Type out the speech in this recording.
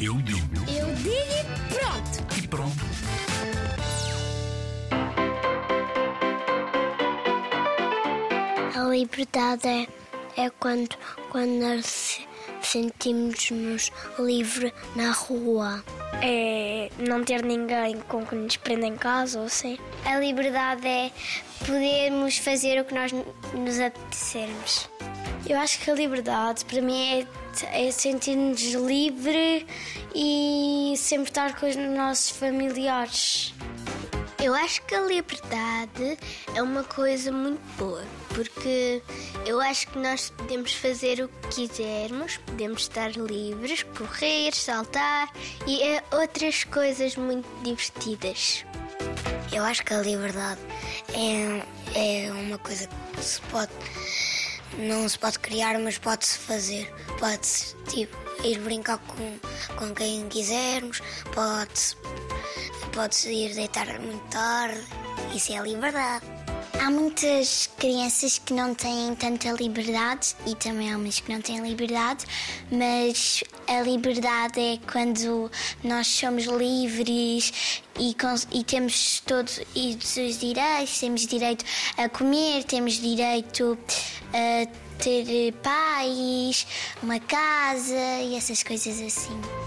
Eu digo Eu digo e pronto. e pronto. A liberdade é, é quando, quando nós se- sentimos-nos livres na rua. É não ter ninguém com que nos prenda em casa ou assim. A liberdade é podermos fazer o que nós nos apetecermos. Eu acho que a liberdade para mim é, é sentir-nos livre e sempre estar com os nossos familiares. Eu acho que a liberdade é uma coisa muito boa, porque eu acho que nós podemos fazer o que quisermos, podemos estar livres, correr, saltar e é outras coisas muito divertidas. Eu acho que a liberdade é, é uma coisa que se pode. Não se pode criar, mas pode-se fazer. Pode-se tipo, ir brincar com, com quem quisermos, pode-se pode-se ir deitar muito tarde. Isso é liberdade. Há muitas crianças que não têm tanta liberdade e também há umas que não têm liberdade, mas a liberdade é quando nós somos livres e, e temos todos os direitos, temos direito a comer, temos direito a ter pais, uma casa e essas coisas assim.